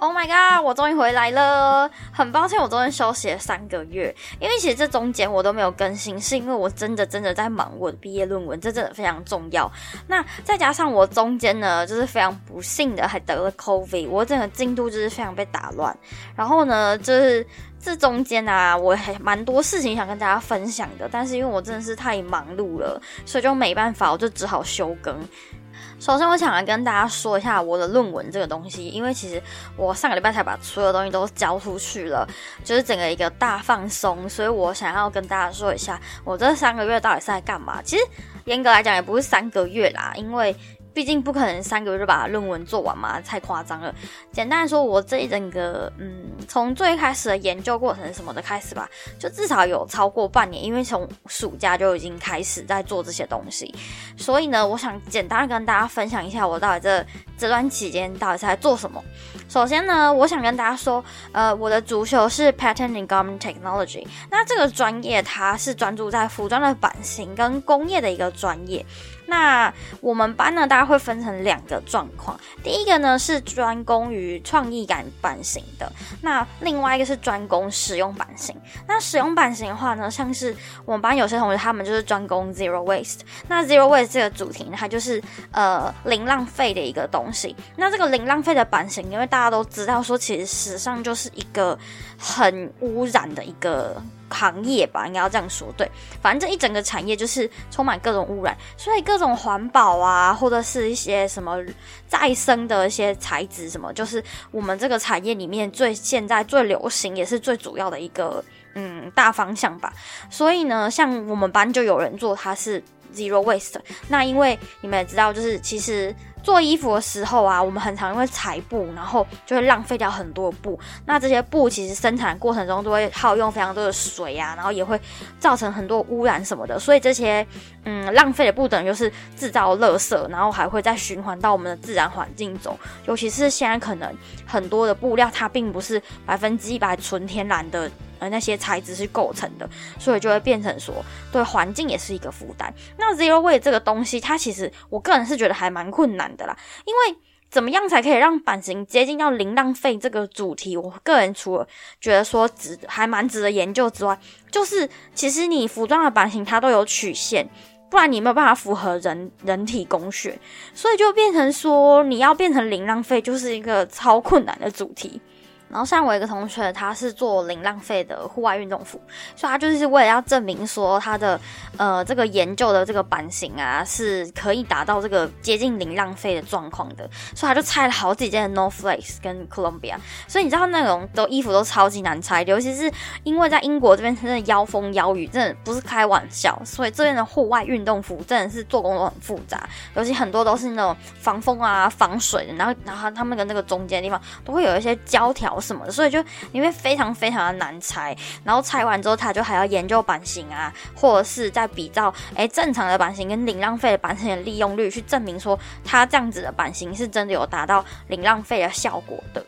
Oh my god！我终于回来了，很抱歉我中间休息了三个月，因为其实这中间我都没有更新，是因为我真的真的在忙我的毕业论文，这真的非常重要。那再加上我中间呢，就是非常不幸的还得了 COVID，我整个进度就是非常被打乱。然后呢，就是这中间啊，我还蛮多事情想跟大家分享的，但是因为我真的是太忙碌了，所以就没办法，我就只好休更。首先，我想来跟大家说一下我的论文这个东西，因为其实我上个礼拜才把所有东西都交出去了，就是整个一个大放松，所以我想要跟大家说一下，我这三个月到底是在干嘛。其实严格来讲，也不是三个月啦，因为。毕竟不可能三个月就把论文做完嘛，太夸张了。简单来说，我这一整个，嗯，从最开始的研究过程什么的开始吧，就至少有超过半年，因为从暑假就已经开始在做这些东西。所以呢，我想简单的跟大家分享一下，我到底这这段期间到底是在做什么。首先呢，我想跟大家说，呃，我的主修是 Pattern and Garment Technology，那这个专业它是专注在服装的版型跟工业的一个专业。那我们班呢，大家会分成两个状况。第一个呢是专攻于创意感版型的，那另外一个是专攻使用版型。那使用版型的话呢，像是我们班有些同学他们就是专攻 zero waste。那 zero waste 这个主题呢，它就是呃零浪费的一个东西。那这个零浪费的版型，因为大家都知道说，其实时尚就是一个很污染的一个。行业吧，应该要这样说。对，反正这一整个产业就是充满各种污染，所以各种环保啊，或者是一些什么再生的一些材质，什么就是我们这个产业里面最现在最流行，也是最主要的一个嗯大方向吧。所以呢，像我们班就有人做，它是 zero waste。那因为你们也知道，就是其实。做衣服的时候啊，我们很常因为裁布，然后就会浪费掉很多布。那这些布其实生产过程中都会耗用非常多的水啊，然后也会造成很多污染什么的。所以这些嗯浪费的不等于就是制造垃圾，然后还会再循环到我们的自然环境中。尤其是现在可能很多的布料它并不是百分之一百纯天然的。呃那些材质是构成的，所以就会变成说对环境也是一个负担。那 zero waste 这个东西，它其实我个人是觉得还蛮困难的啦。因为怎么样才可以让版型接近到零浪费这个主题，我个人除了觉得说值还蛮值得研究之外，就是其实你服装的版型它都有曲线，不然你没有办法符合人人体工学，所以就变成说你要变成零浪费，就是一个超困难的主题。然后像我一个同学，他是做零浪费的户外运动服，所以他就是为了要证明说他的呃这个研究的这个版型啊是可以达到这个接近零浪费的状况的，所以他就拆了好几件 North Face 跟 Columbia。所以你知道那种都衣服都超级难拆，尤其是因为在英国这边真的妖风妖雨，真的不是开玩笑，所以这边的户外运动服真的是做工都很复杂，尤其很多都是那种防风啊防水的，然后然后他们的那个中间地方都会有一些胶条。什么的，所以就因为非常非常的难拆，然后拆完之后，他就还要研究版型啊，或者是在比较哎正常的版型跟零浪费的版型的利用率，去证明说他这样子的版型是真的有达到零浪费的效果的。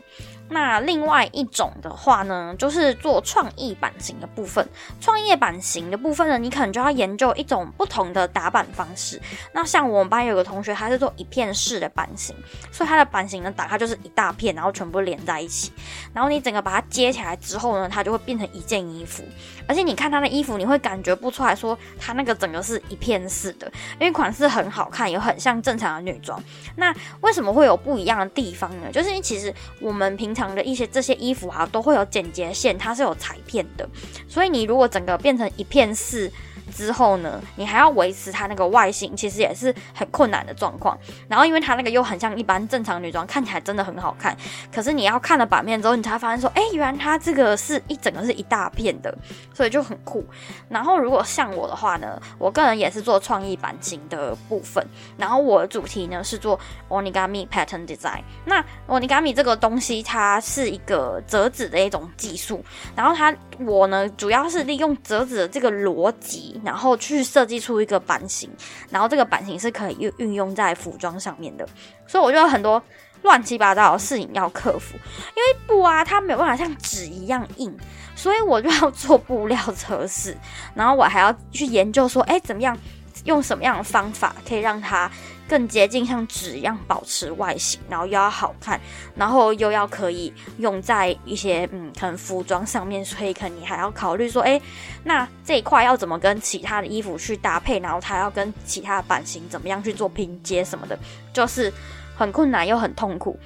那另外一种的话呢，就是做创意版型的部分。创业版型的部分呢，你可能就要研究一种不同的打版方式。那像我们班有个同学，他是做一片式的版型，所以他的版型呢，打开就是一大片，然后全部连在一起。然后你整个把它接起来之后呢，它就会变成一件衣服。而且你看他的衣服，你会感觉不出来说他那个整个是一片式的，因为款式很好看，也很像正常的女装。那为什么会有不一样的地方呢？就是因为其实我们平常常的一些这些衣服啊，都会有剪接线，它是有裁片的，所以你如果整个变成一片式。之后呢，你还要维持它那个外形，其实也是很困难的状况。然后，因为它那个又很像一般正常女装，看起来真的很好看。可是你要看了版面之后，你才发现说，哎，原来它这个是一整个是一大片的，所以就很酷。然后，如果像我的话呢，我个人也是做创意版型的部分。然后，我的主题呢是做 Onigami Pattern Design。那 Onigami 这个东西，它是一个折纸的一种技术。然后，它我呢主要是利用折纸的这个逻辑。然后去设计出一个版型，然后这个版型是可以运运用在服装上面的。所以我就有很多乱七八糟的事情要克服，因为布啊，它没有办法像纸一样硬，所以我就要做布料测试，然后我还要去研究说，哎，怎么样用什么样的方法可以让它。更接近像纸一样保持外形，然后又要好看，然后又要可以用在一些嗯可能服装上面，所以可能你还要考虑说，哎，那这一块要怎么跟其他的衣服去搭配，然后它要跟其他的版型怎么样去做拼接什么的，就是很困难又很痛苦。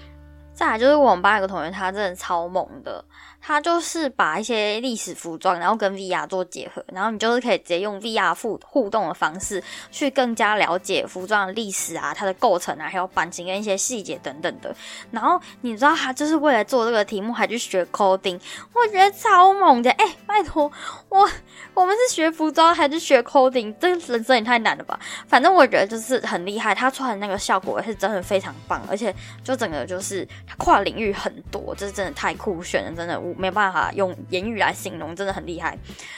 再来就是我们班有个同学，他真的超猛的。他就是把一些历史服装，然后跟 VR 做结合，然后你就是可以直接用 VR 互互动的方式，去更加了解服装的历史啊，它的构成啊，还有版型跟一些细节等等的。然后你知道他就是为了做这个题目，还去学 coding，我觉得超猛的。哎，拜托我，我们是学服装还是学 coding？这人生也太难了吧！反正我觉得就是很厉害，他出来的那个效果是真的非常棒，而且就整个就是跨领域很多，这是真的太酷炫了，真的我。没办法用言语来形容，真的很厉害。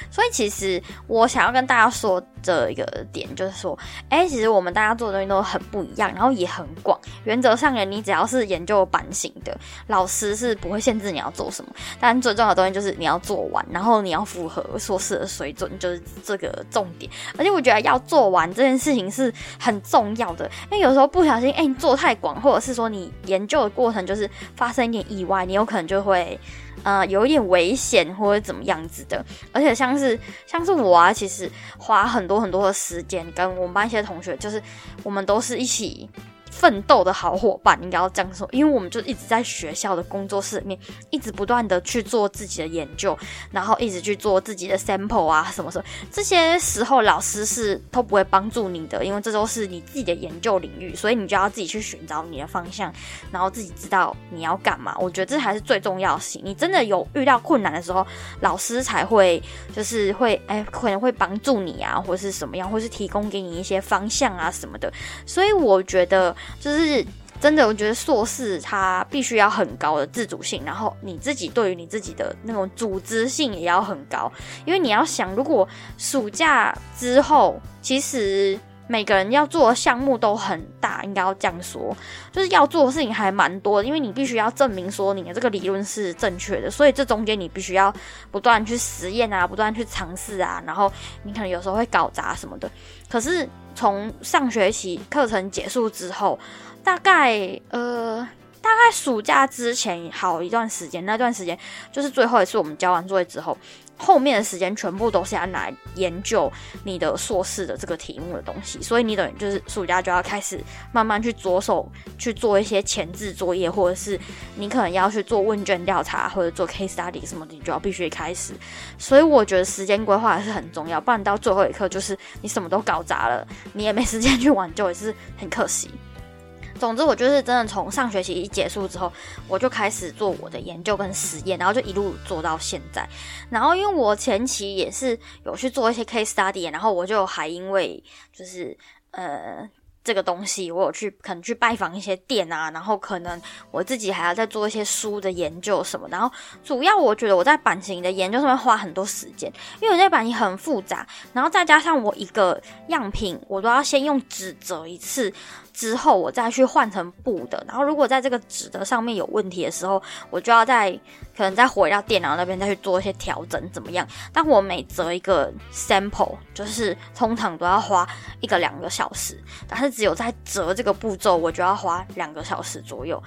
所以其实我想要跟大家说的一个点，就是说，哎，其实我们大家做的东西都很不一样，然后也很广。原则上呢，你只要是研究版型的，老师是不会限制你要做什么。但最重要的东西就是你要做完，然后你要符合硕士的水准，就是这个重点。而且我觉得要做完这件事情是很重要的，因为有时候不小心，哎，你做太广，或者是说你研究的过程就是发生一点意外，你有可能就会。呃，有一点危险或者怎么样子的，而且像是像是我啊，其实花很多很多的时间，跟我们班一些同学，就是我们都是一起。奋斗的好伙伴应该要这样说，因为我们就一直在学校的工作室里面，一直不断的去做自己的研究，然后一直去做自己的 sample 啊，什么什么，这些时候老师是都不会帮助你的，因为这都是你自己的研究领域，所以你就要自己去寻找你的方向，然后自己知道你要干嘛。我觉得这还是最重要性。你真的有遇到困难的时候，老师才会就是会哎可能会帮助你啊，或是什么样，或是提供给你一些方向啊什么的。所以我觉得。就是真的，我觉得硕士它必须要很高的自主性，然后你自己对于你自己的那种组织性也要很高，因为你要想，如果暑假之后，其实每个人要做的项目都很大，应该要这样说，就是要做的事情还蛮多的，因为你必须要证明说你的这个理论是正确的，所以这中间你必须要不断去实验啊，不断去尝试啊，然后你可能有时候会搞砸什么的，可是。从上学期课程结束之后，大概呃，大概暑假之前好一段时间，那段时间就是最后一次我们交完作业之后。后面的时间全部都是要拿来研究你的硕士的这个题目的东西，所以你等于就是暑假就要开始慢慢去着手去做一些前置作业，或者是你可能要去做问卷调查或者做 case study 什么的，你就要必须开始。所以我觉得时间规划还是很重要，不然到最后一刻就是你什么都搞砸了，你也没时间去挽救，也是很可惜。总之，我就是真的从上学期一结束之后，我就开始做我的研究跟实验，然后就一路做到现在。然后，因为我前期也是有去做一些 case study，然后我就还因为就是呃。这个东西，我有去可能去拜访一些店啊，然后可能我自己还要再做一些书的研究什么。然后主要我觉得我在版型的研究上面花很多时间，因为我在版型很复杂，然后再加上我一个样品，我都要先用纸折一次，之后我再去换成布的。然后如果在这个纸的上面有问题的时候，我就要再。可能再回到电脑那边再去做一些调整，怎么样？但我每折一个 sample，就是通常都要花一个两个小时，但是只有在折这个步骤，我就要花两个小时左右。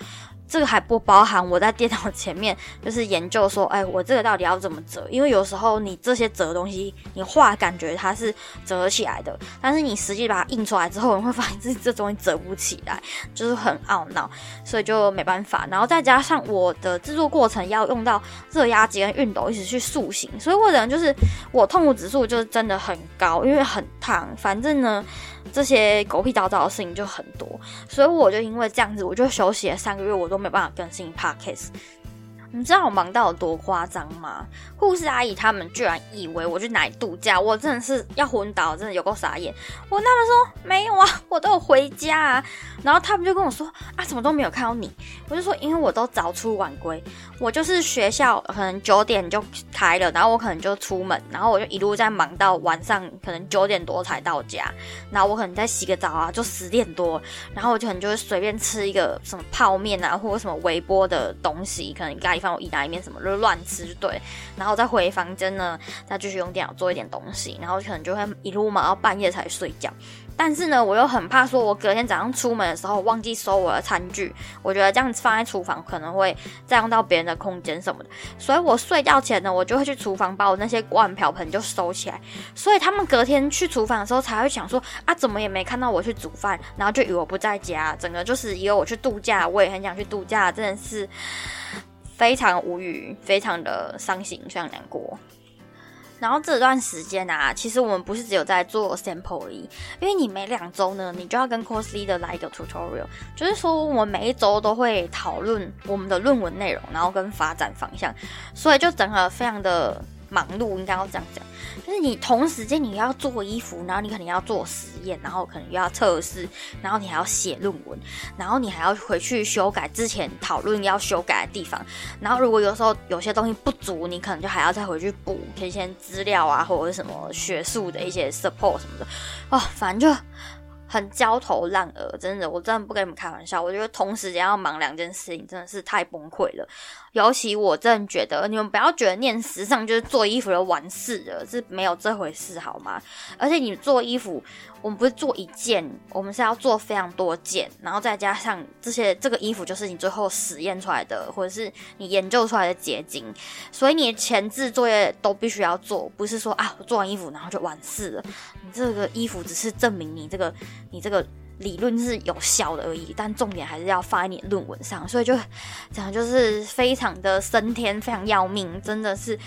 这个还不包含我在电脑前面 就是研究说，哎，我这个到底要怎么折？因为有时候你这些折东西，你画感觉它是折起来的，但是你实际把它印出来之后，你会发现自己这东西折不起来，就是很懊恼，所以就没办法。然后再加上我的制作过程要用到热压机跟熨斗一起去塑形，所以我的人就是我痛苦指数就是真的很高，因为很烫。反正呢。这些狗屁叨叨的事情就很多，所以我就因为这样子，我就休息了三个月，我都没办法更新 podcast。你知道我忙到有多夸张吗？护士阿姨他们居然以为我去哪里度假，我真的是要昏倒，真的有够傻眼。我跟他们说没有啊，我都有回家啊。然后他们就跟我说啊，怎么都没有看到你？我就说因为我都早出晚归，我就是学校可能九点就。开了，然后我可能就出门，然后我就一路在忙到晚上，可能九点多才到家。然后我可能再洗个澡啊，就十点多，然后我就可能就会随便吃一个什么泡面啊，或者什么微波的东西，可能咖喱饭我意大利面什么就乱吃就对。然后再回房间呢，再继续用电脑做一点东西，然后可能就会一路忙到半夜才睡觉。但是呢，我又很怕说，我隔天早上出门的时候忘记收我的餐具，我觉得这样子放在厨房可能会占用到别人的空间什么的，所以我睡觉前呢，我就会去厨房把我那些锅碗瓢盆就收起来，所以他们隔天去厨房的时候才会想说啊，怎么也没看到我去煮饭，然后就以为我不在家，整个就是以为我去度假，我也很想去度假，真的是非常无语，非常的伤心，非常难过。然后这段时间啊，其实我们不是只有在做 sample 而已，因为你每两周呢，你就要跟 course leader 来一个 tutorial，就是说我们每一周都会讨论我们的论文内容，然后跟发展方向，所以就整个非常的。忙碌应该要这样讲，就是你同时间你要做衣服，然后你可能要做实验，然后可能又要测试，然后你还要写论文，然后你还要回去修改之前讨论要修改的地方，然后如果有时候有些东西不足，你可能就还要再回去补一些资料啊，或者什么学术的一些 support 什么的，哦，反正就。很焦头烂额，真的，我真的不跟你们开玩笑。我觉得同时间要忙两件事情，真的是太崩溃了。尤其我真的觉得，你们不要觉得念时尚就是做衣服的完事了，是没有这回事，好吗？而且你做衣服。我们不是做一件，我们是要做非常多件，然后再加上这些这个衣服就是你最后实验出来的，或者是你研究出来的结晶，所以你前置作业都必须要做，不是说啊我做完衣服然后就完事了。你这个衣服只是证明你这个你这个理论是有效的而已，但重点还是要放在你论文上，所以就讲就是非常的升天，非常要命，真的是。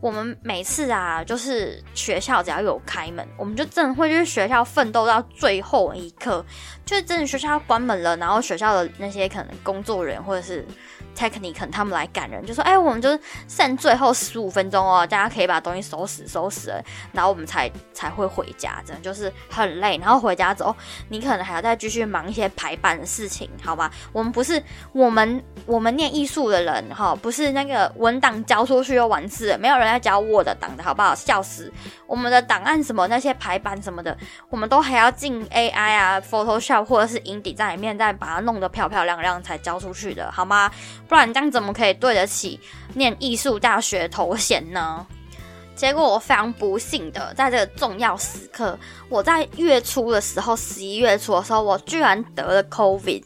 我们每次啊，就是学校只要有开门，我们就真的会去学校奋斗到最后一刻，就是真的学校关门了，然后学校的那些可能工作人员或者是。technique 他们来赶人，就说：“哎，我们就是剩最后十五分钟哦，大家可以把东西收拾收拾了，然后我们才才会回家。真的就是很累。然后回家之后，你可能还要再继续忙一些排版的事情，好吗？我们不是我们我们念艺术的人哈，不是那个文档交出去就完事，没有人在教我的档的好不好？笑死！我们的档案什么那些排版什么的，我们都还要进 AI 啊，Photoshop 或者是 i n d 在里面再把它弄得漂漂亮亮才交出去的，好吗？”不然这样怎么可以对得起念艺术大学头衔呢？结果我非常不幸的，在这个重要时刻，我在月初的时候，十一月初的时候，我居然得了 COVID，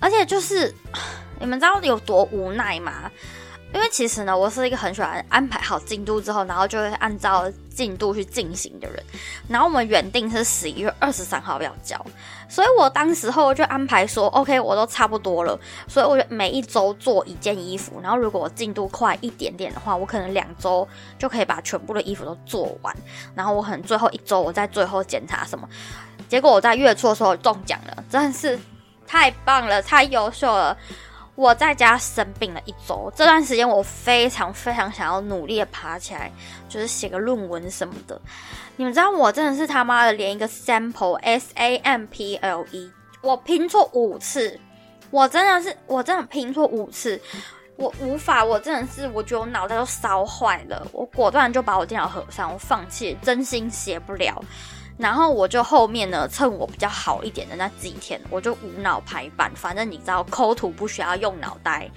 而且就是你们知道有多无奈吗？因为其实呢，我是一个很喜欢安排好进度之后，然后就会按照进度去进行的人。然后我们原定是十一月二十三号要交，所以我当时候就安排说，OK，我都差不多了。所以我就每一周做一件衣服，然后如果我进度快一点点的话，我可能两周就可以把全部的衣服都做完。然后我可能最后一周我在最后检查什么。结果我在月初的时候中奖了，真的是太棒了，太优秀了。我在家生病了一周，这段时间我非常非常想要努力的爬起来，就是写个论文什么的。你们知道我真的是他妈的连一个 sample S A M P L E 我拼错五次，我真的是我真的拼错五次，我无法，我真的是我觉得我脑袋都烧坏了，我果断就把我电脑合上，我放弃，真心写不了。然后我就后面呢，趁我比较好一点的那几天，我就无脑排版。反正你知道，抠图不需要用脑袋，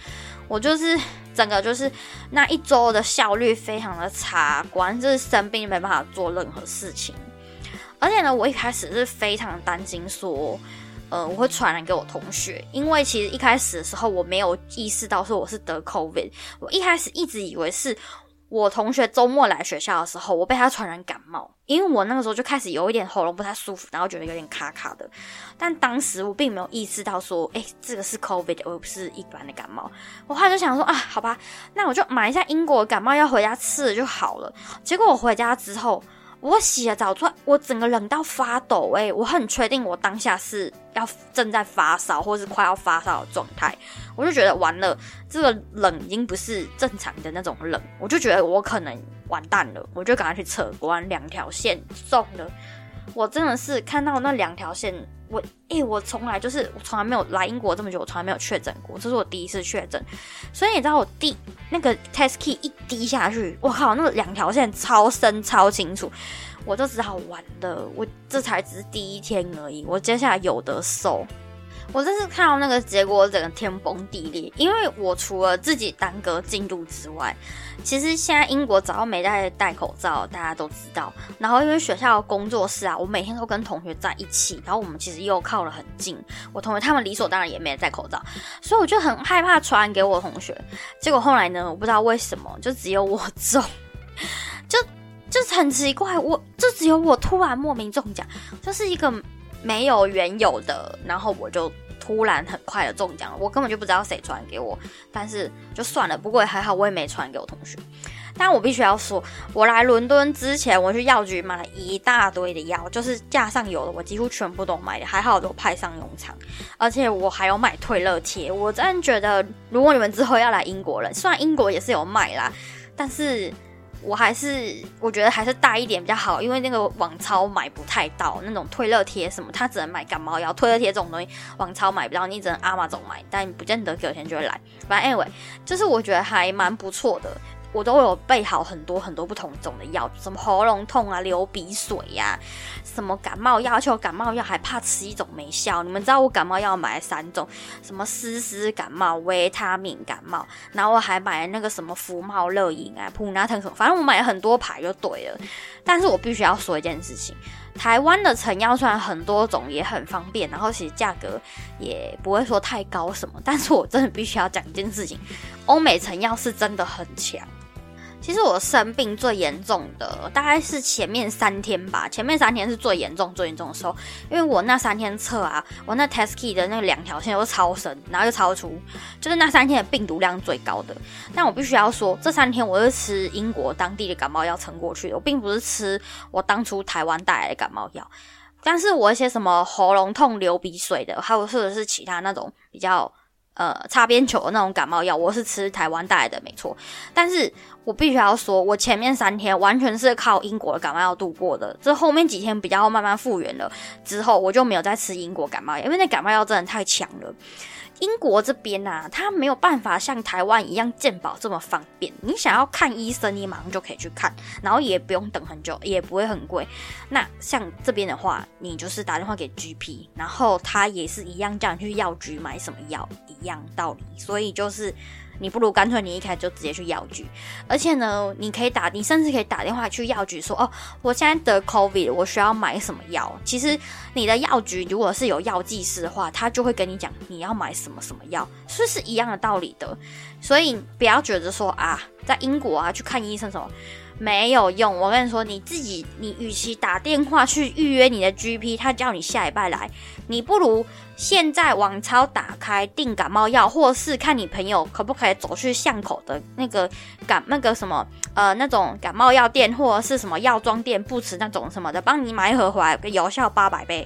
我就是整个就是那一周的效率非常的差，果然就是生病没办法做任何事情。而且呢，我一开始是非常担心说，呃，我会传染给我同学，因为其实一开始的时候我没有意识到说我是得 COVID，我一开始一直以为是。我同学周末来学校的时候，我被他传染感冒，因为我那个时候就开始有一点喉咙不太舒服，然后觉得有点卡卡的。但当时我并没有意识到说，哎，这个是 COVID，而不是一般的感冒。我后来就想说，啊，好吧，那我就买一下英国感冒药回家吃了就好了。结果我回家之后。我洗了澡出来，我整个冷到发抖哎！我很确定我当下是要正在发烧，或是快要发烧的状态。我就觉得完了，这个冷已经不是正常的那种冷，我就觉得我可能完蛋了。我就赶快去扯，果然两条线送了。我真的是看到那两条线，我诶，我从来就是我从来没有来英国这么久，我从来没有确诊过，这是我第一次确诊。所以你知道我第那个 test key 一滴下去，我靠，那两条线超深超清楚，我就只好完了。我这才只是第一天而已，我接下来有的受。我这次看到那个结果，整个天崩地裂。因为我除了自己耽搁进度之外，其实现在英国早就没在戴口罩，大家都知道。然后因为学校工作室啊，我每天都跟同学在一起，然后我们其实又靠得很近。我同学他们理所当然也没戴口罩，所以我就很害怕传染给我同学。结果后来呢，我不知道为什么，就只有我中，就就是很奇怪，我就只有我突然莫名中奖，就是一个。没有原有的，然后我就突然很快的中奖了，我根本就不知道谁传给我，但是就算了，不过也还好，我也没传给我同学。但我必须要说，我来伦敦之前，我去药局买了一大堆的药，就是架上有的，我几乎全部都买了，还好都派上用场。而且我还有买退热贴，我真的觉得，如果你们之后要来英国了，虽然英国也是有卖啦，但是。我还是我觉得还是大一点比较好，因为那个网超买不太到那种退热贴什么，它只能买感冒药。退热贴这种东西，网超买不到，你只能阿玛总买，但不见得隔天就会来。反正 anyway，就是我觉得还蛮不错的。我都有备好很多很多不同种的药，什么喉咙痛啊、流鼻水呀，什么感冒药，而且我感冒药还怕吃一种没效。你们知道我感冒药买了三种，什么丝丝感冒、维他命感冒，然后我还买了那个什么福茂乐饮啊、普拿疼什么，反正我买了很多牌就对了。但是我必须要说一件事情，台湾的成药虽然很多种也很方便，然后其实价格也不会说太高什么，但是我真的必须要讲一件事情，欧美成药是真的很强。其实我生病最严重的大概是前面三天吧，前面三天是最严重、最严重的时候，因为我那三天测啊，我那 test key 的那两条线都超深，然后又超出，就是那三天的病毒量最高的。但我必须要说，这三天我是吃英国当地的感冒药撑过去的，我并不是吃我当初台湾带来的感冒药。但是我一些什么喉咙痛、流鼻水的，还有或者是其他那种比较。呃，擦边球的那种感冒药，我是吃台湾带来的，没错。但是我必须要说，我前面三天完全是靠英国的感冒药度过的。这后面几天比较慢慢复原了之后，我就没有再吃英国感冒药，因为那感冒药真的太强了。英国这边呐，它没有办法像台湾一样健保这么方便。你想要看医生，你马上就可以去看，然后也不用等很久，也不会很贵。那像这边的话，你就是打电话给 GP，然后他也是一样叫你去药局买什么药，一样道理。所以就是。你不如干脆你一开始就直接去药局，而且呢，你可以打，你甚至可以打电话去药局说，哦，我现在得 COVID，我需要买什么药？其实你的药局如果是有药剂师的话，他就会跟你讲你要买什么什么药，是是一样的道理的？所以不要觉得说啊，在英国啊去看医生什么。没有用，我跟你说，你自己，你与其打电话去预约你的 GP，他叫你下礼拜来，你不如现在网超打开订感冒药，或是看你朋友可不可以走去巷口的那个感那个什么呃那种感冒药店，或者是什么药妆店、不吃那种什么的，帮你买一盒回来，有效八百倍。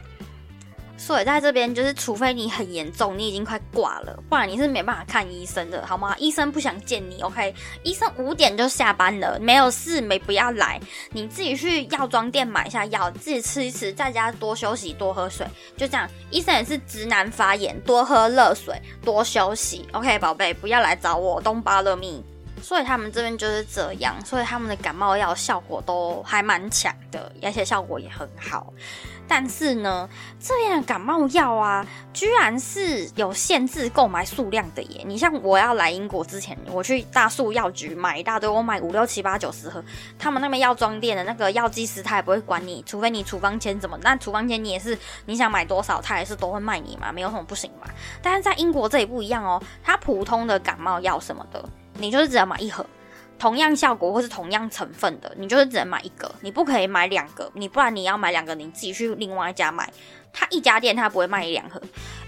所以在这边，就是除非你很严重，你已经快挂了，不然你是没办法看医生的，好吗？医生不想见你，OK？医生五点就下班了，没有事没不要来，你自己去药妆店买一下药，自己吃一吃，在家多休息，多喝水，就这样。医生也是直男发言，多喝热水，多休息，OK，宝贝，不要来找我，东巴勒密。所以他们这边就是这样，所以他们的感冒药效果都还蛮强的，而且效果也很好。但是呢，这边的感冒药啊，居然是有限制购买数量的耶！你像我要来英国之前，我去大树药局买一大堆，我买五六七八九十盒。他们那边药妆店的那个药剂师他也不会管你，除非你处方签怎么，那处方签你也是你想买多少，他也是都会卖你嘛，没有什么不行嘛。但是在英国这里不一样哦，它普通的感冒药什么的，你就是只能买一盒。同样效果或是同样成分的，你就是只能买一个，你不可以买两个，你不然你要买两个，你自己去另外一家买。他一家店他不会卖一两盒，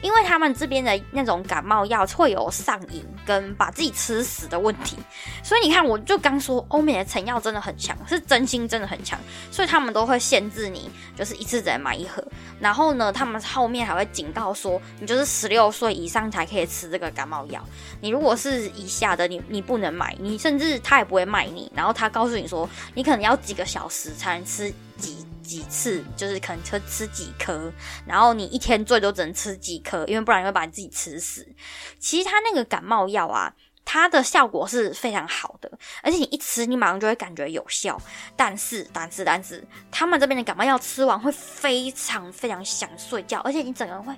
因为他们这边的那种感冒药会有上瘾跟把自己吃死的问题，所以你看，我就刚说欧美的成药真的很强，是真心真的很强，所以他们都会限制你，就是一次只能买一盒。然后呢，他们后面还会警告说，你就是十六岁以上才可以吃这个感冒药，你如果是以下的，你你不能买，你甚至他也不会卖你。然后他告诉你说，你可能要几个小时才能吃几。次就是可能吃吃几颗，然后你一天最多只能吃几颗，因为不然你会把你自己吃死。其实他那个感冒药啊，它它的效果是非常好的，而且你一吃，你马上就会感觉有效。但是，但是，但是，他们这边的感冒药吃完会非常非常想睡觉，而且你整个人会，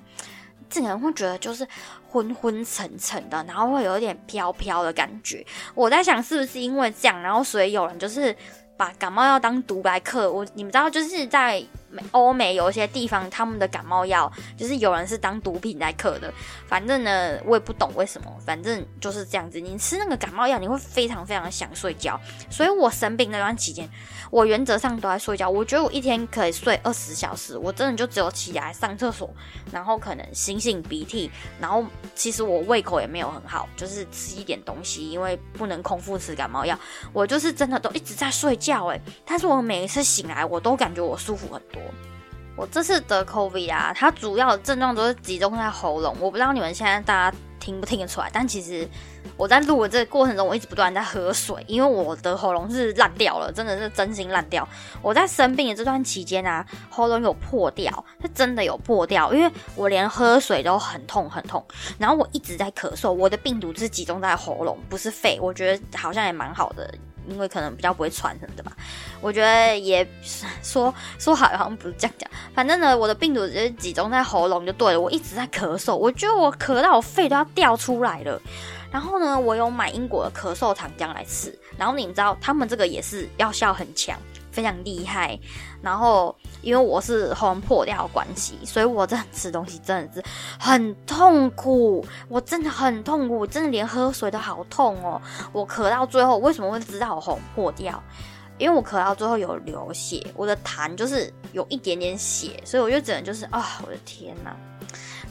整个人会觉得就是昏昏沉沉的，然后会有一点飘飘的感觉。我在想，是不是因为这样，然后所以有人就是把感冒药当毒来克？我你们知道，就是在。欧美有一些地方，他们的感冒药就是有人是当毒品在嗑的。反正呢，我也不懂为什么，反正就是这样子。你吃那个感冒药，你会非常非常想睡觉。所以我生病那段期间，我原则上都在睡觉。我觉得我一天可以睡二十小时，我真的就只有起来上厕所，然后可能擤擤鼻涕，然后其实我胃口也没有很好，就是吃一点东西，因为不能空腹吃感冒药。我就是真的都一直在睡觉，诶，但是我每一次醒来，我都感觉我舒服很多。我这次得 COVID 啊，它主要的症状都是集中在喉咙。我不知道你们现在大家听不听得出来，但其实我在录的这个过程中，我一直不断在喝水，因为我的喉咙是烂掉了，真的是真心烂掉。我在生病的这段期间啊，喉咙有破掉，是真的有破掉，因为我连喝水都很痛很痛，然后我一直在咳嗽。我的病毒是集中在喉咙，不是肺，我觉得好像也蛮好的。因为可能比较不会传什么的吧，我觉得也说说好好像不是这样讲。反正呢，我的病毒只是集中在喉咙就对了。我一直在咳嗽，我觉得我咳到我肺都要掉出来了。然后呢，我有买英国的咳嗽糖浆来吃。然后你们知道，他们这个也是药效很强。非常厉害，然后因为我是喉破掉的关系，所以我这吃东西真的是很痛苦，我真的很痛苦，真的连喝水都好痛哦。我咳到最后为什么会知道我喉破掉？因为我咳到最后有流血，我的痰就是有一点点血，所以我就只能就是啊，我的天呐。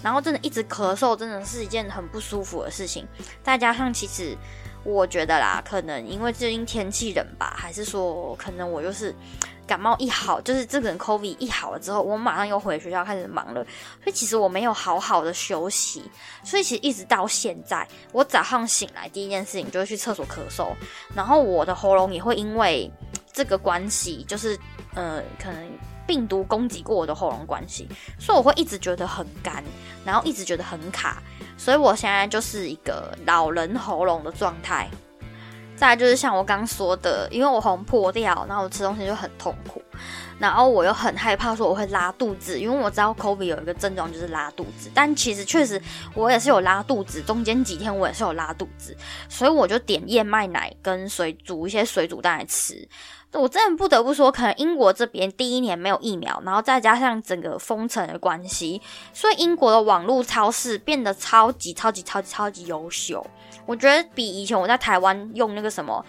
然后真的一直咳嗽，真的是一件很不舒服的事情，再加上其实。我觉得啦，可能因为最近天气冷吧，还是说可能我就是 感冒一好，就是这个 COVID 一好了之后，我马上又回学校开始忙了，所以其实我没有好好的休息，所以其实一直到现在，我早上醒来第一件事情就是去厕所咳嗽，然后我的喉咙也会因为 这个关系，就是呃可能病毒攻击过我的喉咙关系，所以我会一直觉得很干，然后一直觉得很卡。所以我现在就是一个老人喉咙的状态。再就是像我刚说的，因为我喉破掉，然后我吃东西就很痛苦，然后我又很害怕说我会拉肚子，因为我知道 COVID 有一个症状就是拉肚子，但其实确实我也是有拉肚子，中间几天我也是有拉肚子，所以我就点燕麦奶跟水煮一些水煮蛋来吃。我真的不得不说，可能英国这边第一年没有疫苗，然后再加上整个封城的关系，所以英国的网络超市变得超级超级超级超级优秀。我觉得比以前我在台湾用那个什么。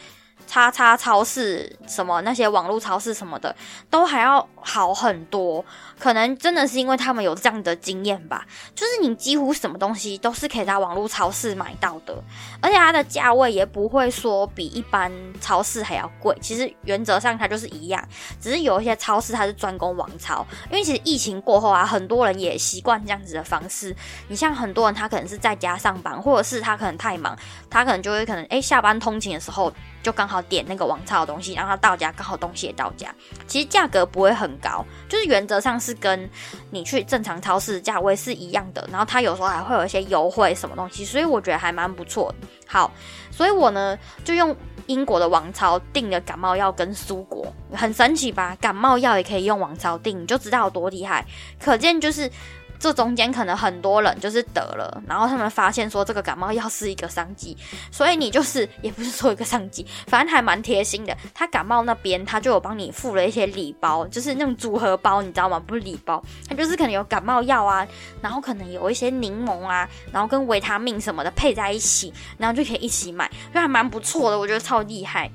叉叉超市什么那些网络超市什么的都还要好很多，可能真的是因为他们有这样的经验吧。就是你几乎什么东西都是可以在网络超市买到的，而且它的价位也不会说比一般超市还要贵。其实原则上它就是一样，只是有一些超市它是专攻网超，因为其实疫情过后啊，很多人也习惯这样子的方式。你像很多人他可能是在家上班，或者是他可能太忙，他可能就会可能哎下班通勤的时候。就刚好点那个网超的东西，然后到家刚好东西也到家，其实价格不会很高，就是原则上是跟你去正常超市价位是一样的，然后它有时候还会有一些优惠什么东西，所以我觉得还蛮不错。好，所以我呢就用英国的王朝订的感冒药跟苏果，很神奇吧？感冒药也可以用王朝订，你就知道有多厉害，可见就是。这中间可能很多人就是得了，然后他们发现说这个感冒药是一个商机，所以你就是也不是说一个商机，反正还蛮贴心的。他感冒那边他就有帮你附了一些礼包，就是那种组合包，你知道吗？不是礼包，他就是可能有感冒药啊，然后可能有一些柠檬啊，然后跟维他命什么的配在一起，然后就可以一起买，就还蛮不错的，我觉得超厉害。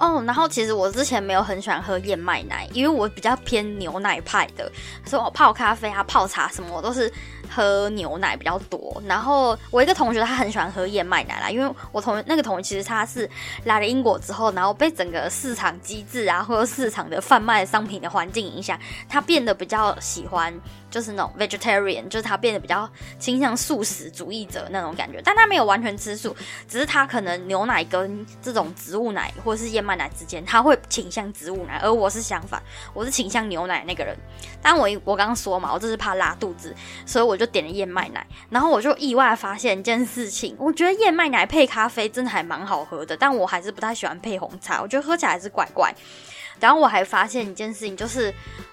哦，然后其实我之前没有很喜欢喝燕麦奶，因为我比较偏牛奶派的，所以我泡咖啡啊、泡茶什么我都是。喝牛奶比较多，然后我一个同学他很喜欢喝燕麦奶啦，因为我同那个同学其实他是来了英国之后，然后被整个市场机制啊，或者市场的贩卖商品的环境影响，他变得比较喜欢就是那种 vegetarian，就是他变得比较倾向素食主义者那种感觉，但他没有完全吃素，只是他可能牛奶跟这种植物奶或者是燕麦奶之间，他会倾向植物奶，而我是相反，我是倾向牛奶那个人。但我我刚刚说嘛，我就是怕拉肚子，所以我。就点了燕麦奶，然后我就意外发现一件事情，我觉得燕麦奶配咖啡真的还蛮好喝的，但我还是不太喜欢配红茶，我觉得喝起来还是怪怪。然后我还发现一件事情，就是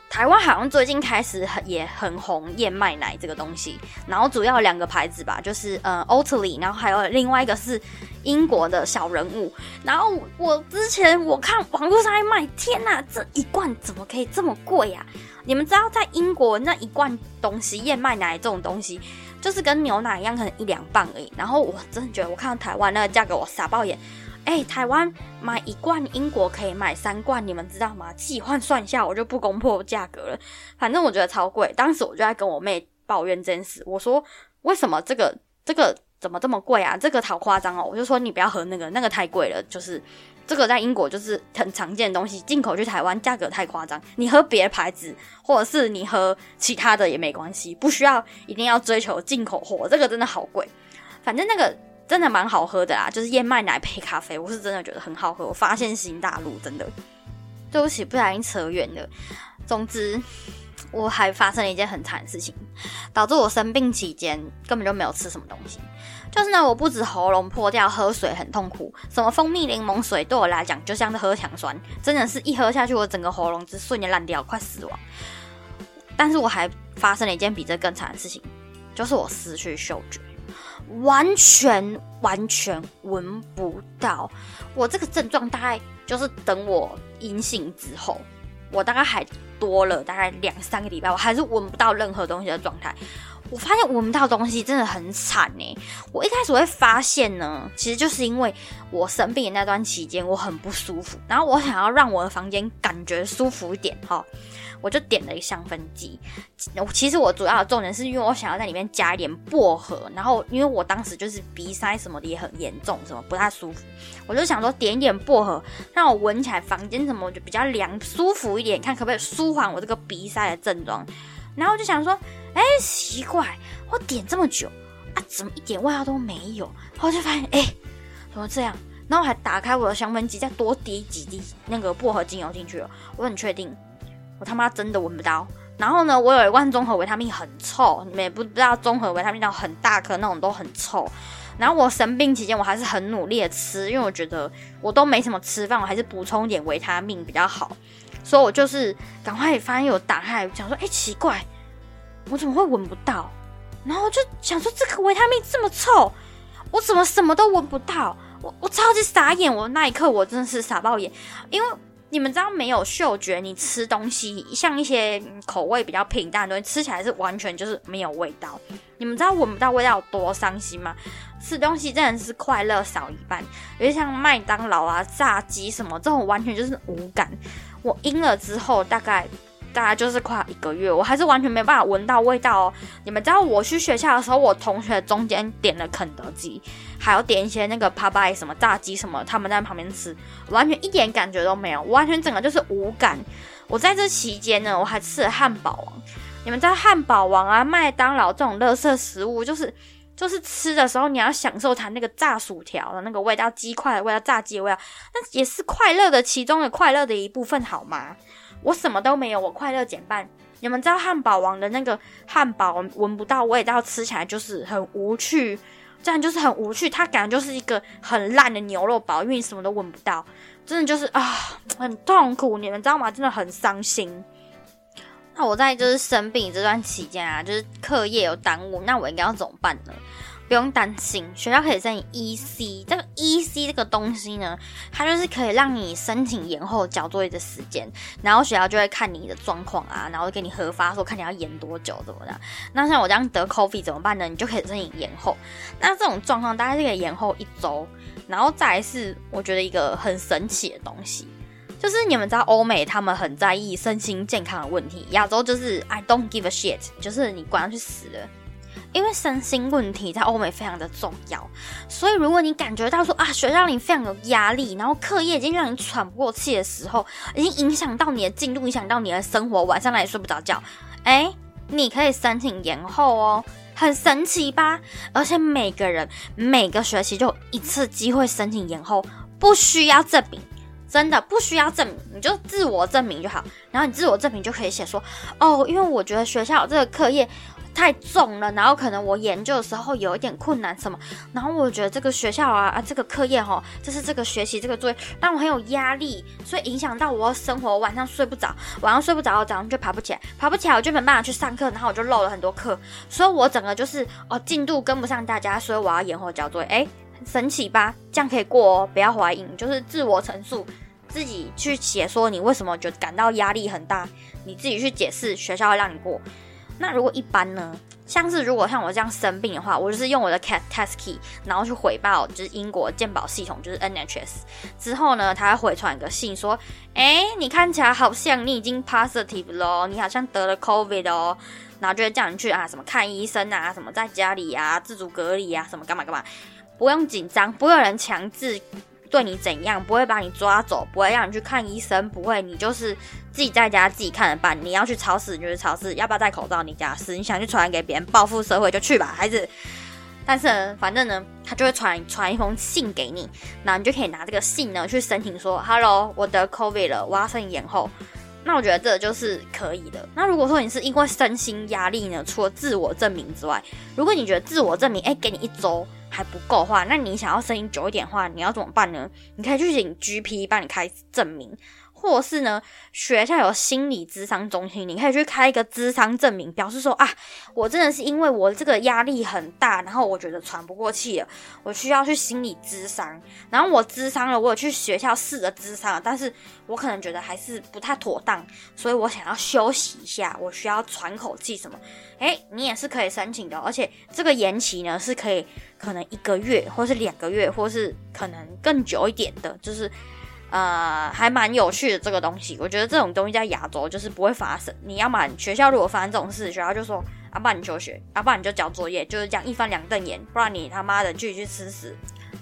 台湾好像最近开始很也很红燕麦奶这个东西，然后主要两个牌子吧，就是呃 Oatly，然后还有另外一个是英国的小人物。然后我之前我看网络上卖，天呐，这一罐怎么可以这么贵呀？你们知道在英国那一罐东西燕麦奶这种东西，就是跟牛奶一样，可能一两磅而已。然后我真的觉得我看到台湾那个价格，我傻爆眼。哎，台湾买一罐，英国可以买三罐，你们知道吗？自己换算一下，我就不攻破价格了。反正我觉得超贵，当时我就在跟我妹抱怨这件事。我说：“为什么这个这个怎么这么贵啊？这个好夸张哦！”我就说：“你不要喝那个，那个太贵了。就是这个在英国就是很常见的东西，进口去台湾价格太夸张。你喝别的牌子，或者是你喝其他的也没关系，不需要一定要追求进口货。这个真的好贵。反正那个。”真的蛮好喝的啦，就是燕麦奶配咖啡，我是真的觉得很好喝。我发现新大陆真的，对不起，不小心扯远了。总之，我还发生了一件很惨的事情，导致我生病期间根本就没有吃什么东西。就是呢，我不止喉咙破掉，喝水很痛苦，什么蜂蜜柠檬水对我来讲就像是喝强酸，真的是一喝下去，我整个喉咙就瞬间烂掉，快死亡。但是我还发生了一件比这更惨的事情，就是我失去嗅觉。完全完全闻不到，我这个症状大概就是等我阴性之后，我大概还多了大概两三个礼拜，我还是闻不到任何东西的状态。我发现闻不到东西真的很惨呢。我一开始会发现呢，其实就是因为我生病的那段期间我很不舒服，然后我想要让我的房间感觉舒服一点哈。我就点了一个香氛机，其实我主要的重点是因为我想要在里面加一点薄荷，然后因为我当时就是鼻塞什么的也很严重，什么不太舒服，我就想说点一点薄荷，让我闻起来房间什么就比较凉舒服一点，看可不可以舒缓我这个鼻塞的症状。然后我就想说，哎，奇怪，我点这么久啊，怎么一点味道都没有？然后就发现，哎，怎么这样？然后还打开我的香氛机，再多滴几滴那个薄荷精油进去了，我很确定。我他妈真的闻不到。然后呢，我有一罐综合维他命很臭，你们也不知道综合维他命那种很大颗那种都很臭。然后我生病期间，我还是很努力的吃，因为我觉得我都没什么吃饭，我还是补充点维他命比较好。所以我就是赶快发现有打开，想说，哎，奇怪，我怎么会闻不到？然后就想说，这个维他命这么臭，我怎么什么都闻不到？我我超级傻眼，我那一刻我真的是傻爆眼，因为。你们知道没有嗅觉，你吃东西像一些口味比较平淡的东西，吃起来是完全就是没有味道。你们知道闻不到味道有多伤心吗？吃东西真的是快乐少一半，尤其像麦当劳啊、炸鸡什么这种，完全就是无感。我阴了之后，大概。大概就是快一个月，我还是完全没办法闻到味道哦。你们知道我去学校的时候，我同学中间点了肯德基，还有点一些那个 p 巴 p 什么炸鸡什么，他们在旁边吃，完全一点感觉都没有，完全整个就是无感。我在这期间呢，我还吃了汉堡王。你们知道汉堡王啊、麦当劳这种垃圾食物，就是就是吃的时候你要享受它那个炸薯条的那个味道、鸡块的味道、炸鸡的味道，那也是快乐的其中的快乐的一部分，好吗？我什么都没有，我快乐减半。你们知道汉堡王的那个汉堡闻不到味道，吃起来就是很无趣，这样就是很无趣。它感觉就是一个很烂的牛肉堡，因为你什么都闻不到，真的就是啊，很痛苦。你们知道吗？真的很伤心。那我在就是生病这段期间啊，就是课业有耽误，那我应该要怎么办呢？不用担心，学校可以申请 EC。这个 EC 这个东西呢，它就是可以让你申请延后交作业的时间，然后学校就会看你的状况啊，然后给你核发说看你要延多久怎么样。那像我这样得 COVID 怎么办呢？你就可以申请延后。那这种状况大概是可以延后一周。然后再是我觉得一个很神奇的东西，就是你们知道欧美他们很在意身心健康的问题，亚洲就是 I don't give a shit，就是你管他去死了。因为身心问题在欧美非常的重要，所以如果你感觉到说啊，学校里非常有压力，然后课业已经让你喘不过气的时候，已经影响到你的进度，影响到你的生活，晚上来睡不着觉，哎，你可以申请延后哦，很神奇吧？而且每个人每个学期就一次机会申请延后，不需要证明，真的不需要证明，你就自我证明就好，然后你自我证明就可以写说，哦，因为我觉得学校这个课业。太重了，然后可能我研究的时候有一点困难什么，然后我觉得这个学校啊啊这个课业哈，就是这个学习这个作业让我很有压力，所以影响到我生活，晚上睡不着，晚上睡不着，早上就爬不起来，爬不起来我就没办法去上课，然后我就漏了很多课，所以我整个就是哦进度跟不上大家，所以我要延后交作业，哎，神奇吧？这样可以过哦，不要怀疑，就是自我陈述，自己去写说你为什么就感到压力很大，你自己去解释，学校会让你过。那如果一般呢？像是如果像我这样生病的话，我就是用我的 cat test key，然后去回报就是英国健保系统，就是 NHS。之后呢，他会回传一个信说，哎，你看起来好像你已经 positive 咯，你好像得了 COVID 哦，然后就会叫你去啊什么看医生啊，什么在家里啊自主隔离啊，什么干嘛干嘛，不用紧张，不会有人强制。对你怎样不会把你抓走，不会让你去看医生，不会，你就是自己在家自己看着办。你要去超市，你就去超市，要不要戴口罩？你家事。你想去传染给别人报复社会就去吧，孩子。但是呢，反正呢，他就会传传一封信给你，那你就可以拿这个信呢去申请说，Hello，我得 COVID 了，我要申请延后。那我觉得这就是可以的。那如果说你是因为身心压力呢，除了自我证明之外，如果你觉得自我证明，哎，给你一周。还不够的话，那你想要声音久一点的话，你要怎么办呢？你可以去请 GP 帮你开证明。或是呢，学校有心理咨商中心，你可以去开一个咨商证明，表示说啊，我真的是因为我这个压力很大，然后我觉得喘不过气了，我需要去心理咨商。然后我咨商了，我有去学校试着咨商，但是我可能觉得还是不太妥当，所以我想要休息一下，我需要喘口气什么。诶，你也是可以申请的，而且这个延期呢是可以可能一个月，或是两个月，或是可能更久一点的，就是。呃，还蛮有趣的这个东西，我觉得这种东西在亚洲就是不会发生。你要么学校如果发生这种事，学校就说阿爸你休学，阿爸你就交作业，就是这样一翻两瞪眼，不然你他妈的继续去吃屎。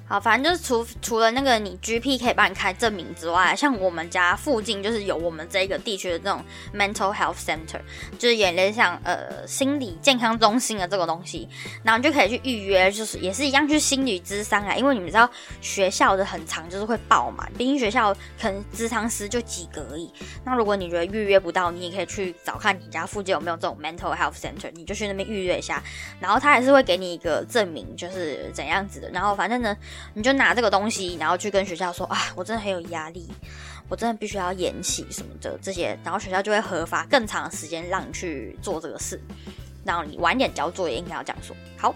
好，反正就是除除了那个你 GP 可以帮你开证明之外，像我们家附近就是有我们这个地区的这种 mental health center，就是有点像呃心理健康中心的这个东西，然后你就可以去预约，就是也是一样去心理咨商啊，因为你们知道学校的很长，就是会爆满，毕竟学校可能咨商师就几个而已。那如果你觉得预约不到，你也可以去找看你家附近有没有这种 mental health center，你就去那边预约一下，然后他还是会给你一个证明，就是怎样子的，然后反正呢。你就拿这个东西，然后去跟学校说啊，我真的很有压力，我真的必须要延期什么的这些，然后学校就会合法更长的时间让你去做这个事，然后你晚点交作业，应该要这样说。好，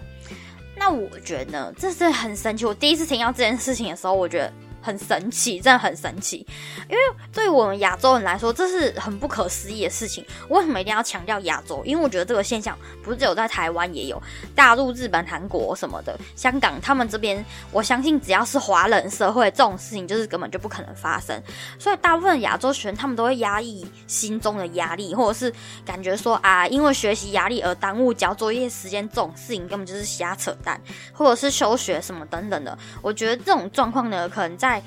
那我觉得这是很神奇。我第一次听到这件事情的时候，我觉得。很神奇，真的很神奇，因为对于我们亚洲人来说，这是很不可思议的事情。为什么一定要强调亚洲？因为我觉得这个现象不是只有在台湾也有，大陆、日本、韩国什么的，香港他们这边，我相信只要是华人社会，这种事情就是根本就不可能发生。所以大部分亚洲学生他们都会压抑心中的压力，或者是感觉说啊，因为学习压力而耽误交作业时间，这种事情根本就是瞎扯淡，或者是休学什么等等的。我觉得这种状况呢，可能在在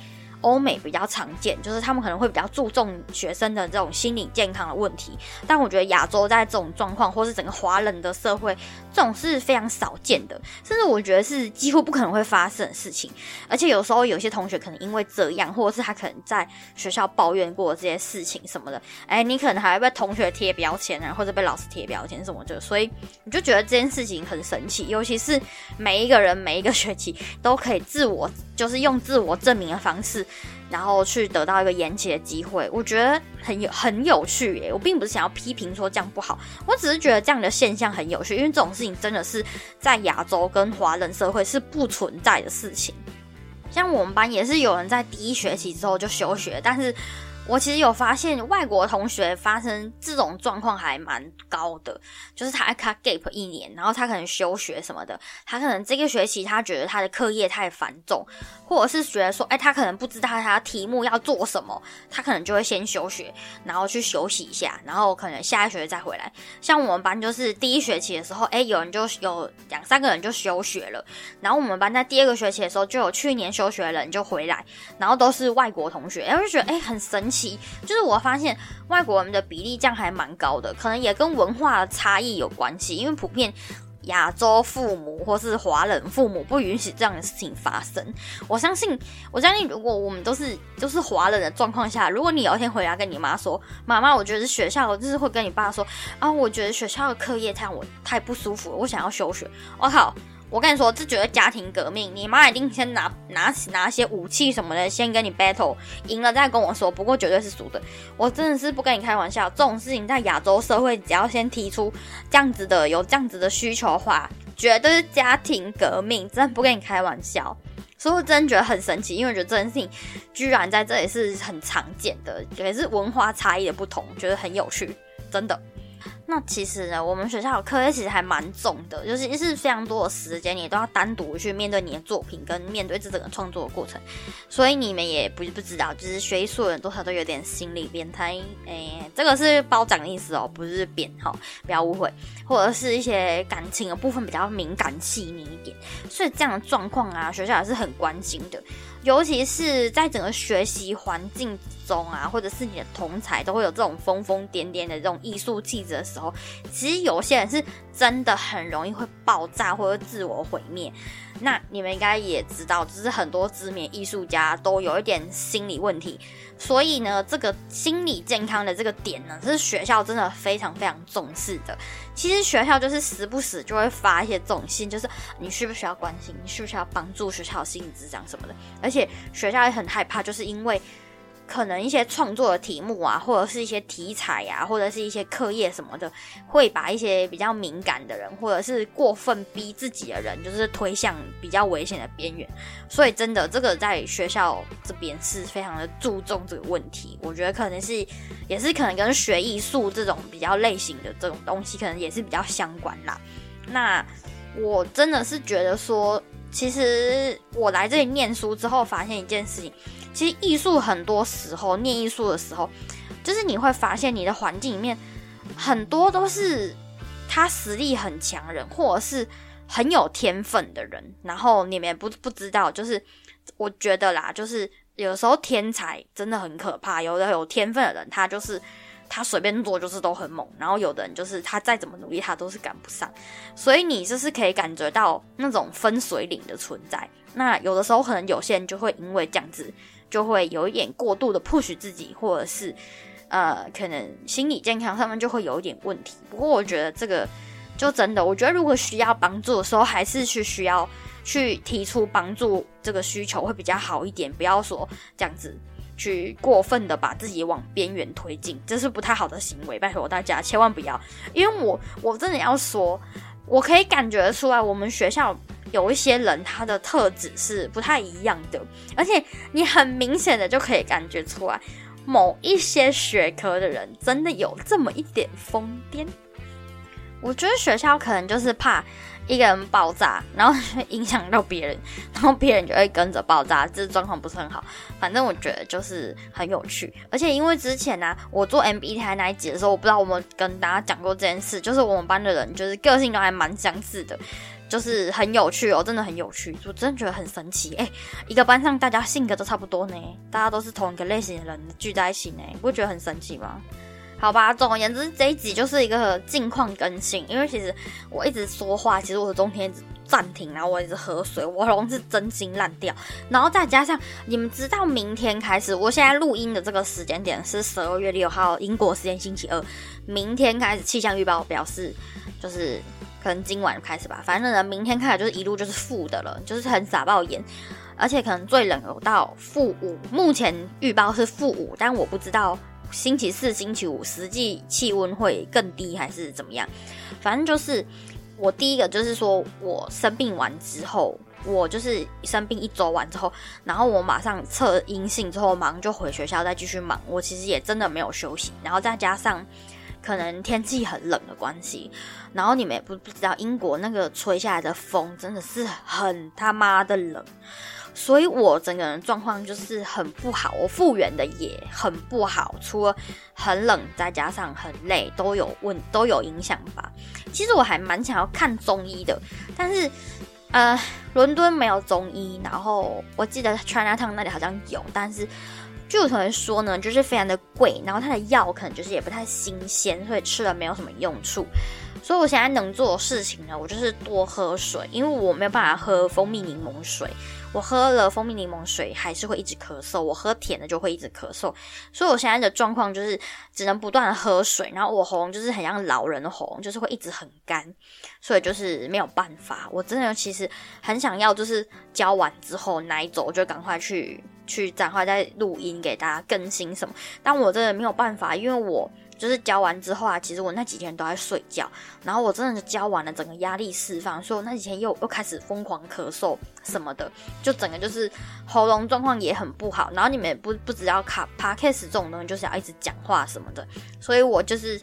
欧美比较常见，就是他们可能会比较注重学生的这种心理健康的问题。但我觉得亚洲在这种状况，或是整个华人的社会，这种是非常少见的，甚至我觉得是几乎不可能会发生的事情。而且有时候有些同学可能因为这样，或者是他可能在学校抱怨过这些事情什么的，哎，你可能还会被同学贴标签啊，或者被老师贴标签什么的。所以你就觉得这件事情很神奇，尤其是每一个人每一个学期都可以自我。就是用自我证明的方式，然后去得到一个延期的机会，我觉得很有很有趣耶。我并不是想要批评说这样不好，我只是觉得这样的现象很有趣，因为这种事情真的是在亚洲跟华人社会是不存在的事情。像我们班也是有人在第一学期之后就休学，但是。我其实有发现，外国同学发生这种状况还蛮高的，就是他他 gap 一年，然后他可能休学什么的，他可能这个学期他觉得他的课业太繁重，或者是觉得说，哎，他可能不知道他题目要做什么，他可能就会先休学，然后去休息一下，然后可能下一学期再回来。像我们班就是第一学期的时候，哎，有人就有两三个人就休学了，然后我们班在第二个学期的时候就有去年休学的人就回来，然后都是外国同学，然后就觉得哎很神。就是我发现外国人的比例这样还蛮高的，可能也跟文化的差异有关系，因为普遍亚洲父母或是华人父母不允许这样的事情发生。我相信，我相信，如果我们都是都是华人的状况下，如果你有一天回来跟你妈说：“妈妈，我觉得学校就是会跟你爸说啊，我觉得学校的课业太我太不舒服了，我想要休学。”我靠！我跟你说，这绝对家庭革命，你妈一定先拿拿拿些武器什么的，先跟你 battle，赢了再跟我说。不过绝对是输的，我真的是不跟你开玩笑。这种事情在亚洲社会，只要先提出这样子的有这样子的需求的话，绝对是家庭革命，真的不跟你开玩笑。所以我真的觉得很神奇，因为我觉得这件事情居然在这里是很常见的，也是文化差异的不同，觉得很有趣，真的。那其实呢，我们学校的课业其实还蛮重的，就是是非常多的时间，你都要单独去面对你的作品，跟面对这整个创作的过程。所以你们也不不知道，就是学艺术的人多少都有点心理变态。诶，这个是褒奖的意思哦，不是贬哈，不要误会。或者是一些感情的部分比较敏感细腻一点，所以这样的状况啊，学校也是很关心的。尤其是在整个学习环境中啊，或者是你的同才都会有这种疯疯癫癫的这种艺术气质的时候，其实有些人是真的很容易会爆炸或者自我毁灭。那你们应该也知道，就是很多知名艺术家都有一点心理问题，所以呢，这个心理健康的这个点呢，是学校真的非常非常重视的。其实学校就是时不时就会发一些这种信，就是你需不需要关心，你需不需要帮助学校心理治疗什么的，而且学校也很害怕，就是因为。可能一些创作的题目啊，或者是一些题材呀，或者是一些课业什么的，会把一些比较敏感的人，或者是过分逼自己的人，就是推向比较危险的边缘。所以，真的这个在学校这边是非常的注重这个问题。我觉得可能是，也是可能跟学艺术这种比较类型的这种东西，可能也是比较相关啦。那我真的是觉得说，其实我来这里念书之后，发现一件事情。其实艺术很多时候念艺术的时候，就是你会发现你的环境里面很多都是他实力很强人，或者是很有天分的人。然后你们也不不知道，就是我觉得啦，就是有时候天才真的很可怕。有的有天分的人，他就是他随便做就是都很猛。然后有的人就是他再怎么努力，他都是赶不上。所以你就是可以感觉到那种分水岭的存在。那有的时候可能有些人就会因为这样子。就会有一点过度的 push 自己，或者是呃，可能心理健康上面就会有一点问题。不过我觉得这个就真的，我觉得如果需要帮助的时候，还是去需要去提出帮助这个需求会比较好一点。不要说这样子去过分的把自己往边缘推进，这是不太好的行为。拜托大家千万不要，因为我我真的要说，我可以感觉出来我们学校。有一些人，他的特质是不太一样的，而且你很明显的就可以感觉出来，某一些学科的人真的有这么一点疯癫。我觉得学校可能就是怕一个人爆炸，然后影响到别人，然后别人就会跟着爆炸，这状况不是很好。反正我觉得就是很有趣，而且因为之前呢，我做 MBTI 那一集的时候，我不知道我们跟大家讲过这件事，就是我们班的人就是个性都还蛮相似的。就是很有趣哦，真的很有趣，我真的觉得很神奇。哎，一个班上大家性格都差不多呢，大家都是同一个类型的人聚在一起呢，你不觉得很神奇吗？好吧，总而言之，这一集就是一个近况更新，因为其实我一直说话，其实我的中间一直暂停，然后我一直喝水，我喉咙是真心烂掉，然后再加上你们知道，明天开始，我现在录音的这个时间点是十二月六号，英国时间星期二，明天开始气象预报表示就是。可能今晚开始吧，反正呢，明天开始就是一路就是负的了，就是很傻爆炎，而且可能最冷有到负五，目前预报是负五，但我不知道星期四、星期五实际气温会更低还是怎么样。反正就是我第一个就是说我生病完之后，我就是生病一周完之后，然后我马上测阴性之后，忙就回学校再继续忙。我其实也真的没有休息，然后再加上。可能天气很冷的关系，然后你们也不不知道英国那个吹下来的风真的是很他妈的冷，所以我整个人状况就是很不好，我复原的也很不好，除了很冷再加上很累都有问都有影响吧。其实我还蛮想要看中医的，但是呃，伦敦没有中医，然后我记得 China Town 那里好像有，但是。就有同学说呢，就是非常的贵，然后它的药可能就是也不太新鲜，所以吃了没有什么用处。所以我现在能做的事情呢，我就是多喝水，因为我没有办法喝蜂蜜柠檬水。我喝了蜂蜜柠檬水还是会一直咳嗽，我喝甜的就会一直咳嗽，所以我现在的状况就是只能不断的喝水，然后我喉咙就是很像老人的喉咙，就是会一直很干，所以就是没有办法。我真的其实很想要，就是教完之后拿走，就赶快去去赶快再录音给大家更新什么，但我真的没有办法，因为我。就是教完之后啊，其实我那几天都在睡觉，然后我真的就教完了，整个压力释放，所以我那几天又又开始疯狂咳嗽什么的，就整个就是喉咙状况也很不好。然后你们也不不只要卡 podcast 这种东西，就是要一直讲话什么的，所以我就是。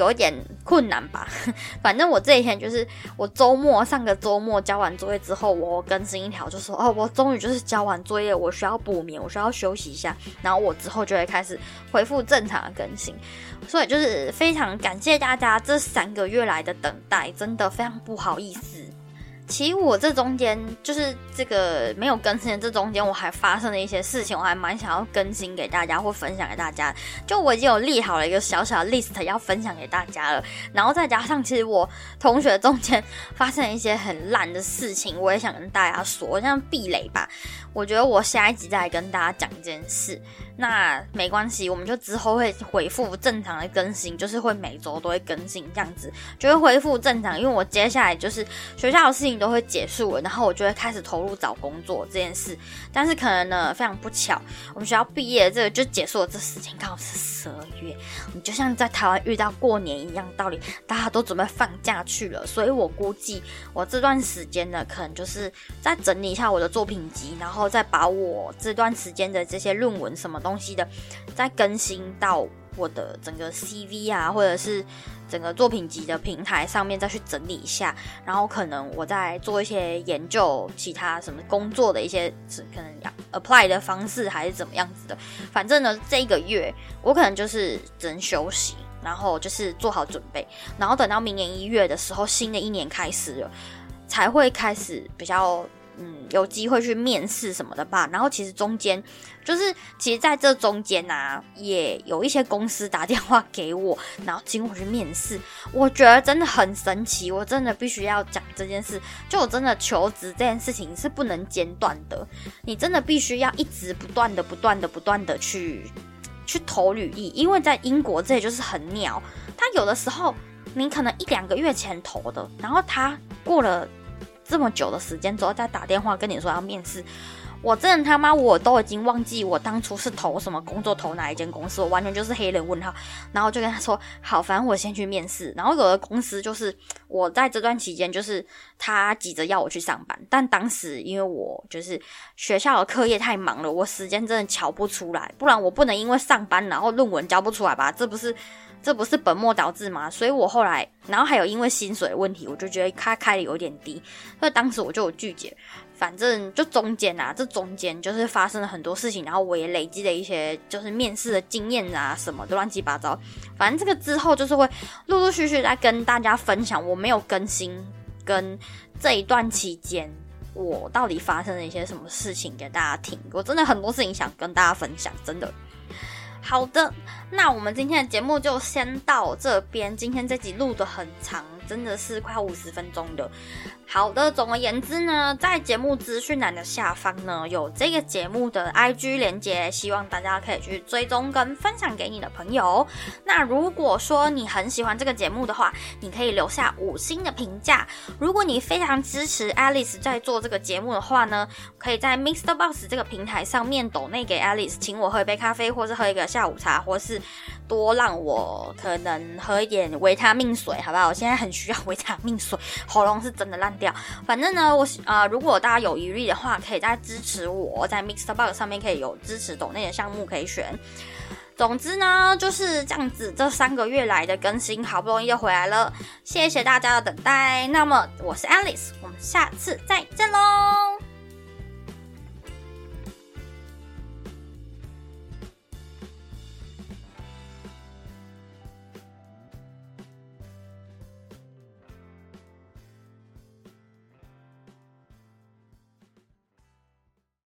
有一点困难吧，反正我这一天就是我周末上个周末交完作业之后，我更新一条就说哦，我终于就是交完作业，我需要补眠，我需要休息一下，然后我之后就会开始恢复正常的更新，所以就是非常感谢大家这三个月来的等待，真的非常不好意思。其实我这中间就是这个没有更新的这中间，我还发生了一些事情，我还蛮想要更新给大家或分享给大家。就我已经有立好了一个小小的 list 要分享给大家了，然后再加上其实我同学中间发生了一些很烂的事情，我也想跟大家说，像避雷吧。我觉得我下一集再来跟大家讲一件事。那没关系，我们就之后会恢复正常的更新，就是会每周都会更新这样子，就会恢复正常。因为我接下来就是学校的事情都会结束了，然后我就会开始投入找工作这件事。但是可能呢，非常不巧，我们学校毕业这个就结束了这时间，刚好是十二月，你就像在台湾遇到过年一样道理，大家都准备放假去了。所以我估计我这段时间呢，可能就是在整理一下我的作品集，然后再把我这段时间的这些论文什么东。东西的，再更新到我的整个 CV 啊，或者是整个作品集的平台上面再去整理一下，然后可能我再做一些研究，其他什么工作的一些可能 apply 的方式还是怎么样子的。反正呢，这个月我可能就是只能休息，然后就是做好准备，然后等到明年一月的时候，新的一年开始了，才会开始比较。嗯，有机会去面试什么的吧。然后其实中间，就是其实在这中间呢，也有一些公司打电话给我，然后请我去面试。我觉得真的很神奇，我真的必须要讲这件事。就我真的求职这件事情是不能间断的，你真的必须要一直不断的、不断的、不断的去去投履历。因为在英国这里就是很鸟，他有的时候你可能一两个月前投的，然后他过了。这么久的时间之后再打电话跟你说要面试，我真的他妈我都已经忘记我当初是投什么工作，投哪一间公司，我完全就是黑人问号。然后就跟他说好，反正我先去面试。然后有的公司就是我在这段期间就是他急着要我去上班，但当时因为我就是学校的课业太忙了，我时间真的瞧不出来，不然我不能因为上班然后论文交不出来吧？这不是。这不是本末倒置吗？所以我后来，然后还有因为薪水问题，我就觉得他开的有点低，所以当时我就有拒绝。反正就中间啊，这中间就是发生了很多事情，然后我也累积了一些就是面试的经验啊，什么的乱七八糟。反正这个之后就是会陆陆续续在跟大家分享我没有更新跟这一段期间我到底发生了一些什么事情给大家听。我真的很多事情想跟大家分享，真的。好的，那我们今天的节目就先到这边。今天这集录的很长，真的是快五十分钟的。好的，总而言之呢，在节目资讯栏的下方呢，有这个节目的 IG 连接，希望大家可以去追踪跟分享给你的朋友。那如果说你很喜欢这个节目的话，你可以留下五星的评价。如果你非常支持 Alice 在做这个节目的话呢，可以在 Mr. Box 这个平台上面抖内给 Alice，请我喝一杯咖啡，或是喝一个下午茶，或是多让我可能喝一点维他命水，好不好？我现在很需要维他命水，喉咙是真的烂。掉，反正呢，我啊，如果大家有疑虑的话，可以再支持我，在 Mixer Box 上面可以有支持懂那些项目可以选。总之呢，就是这样子，这三个月来的更新好不容易又回来了，谢谢大家的等待。那么我是 Alice，我们下次再见喽。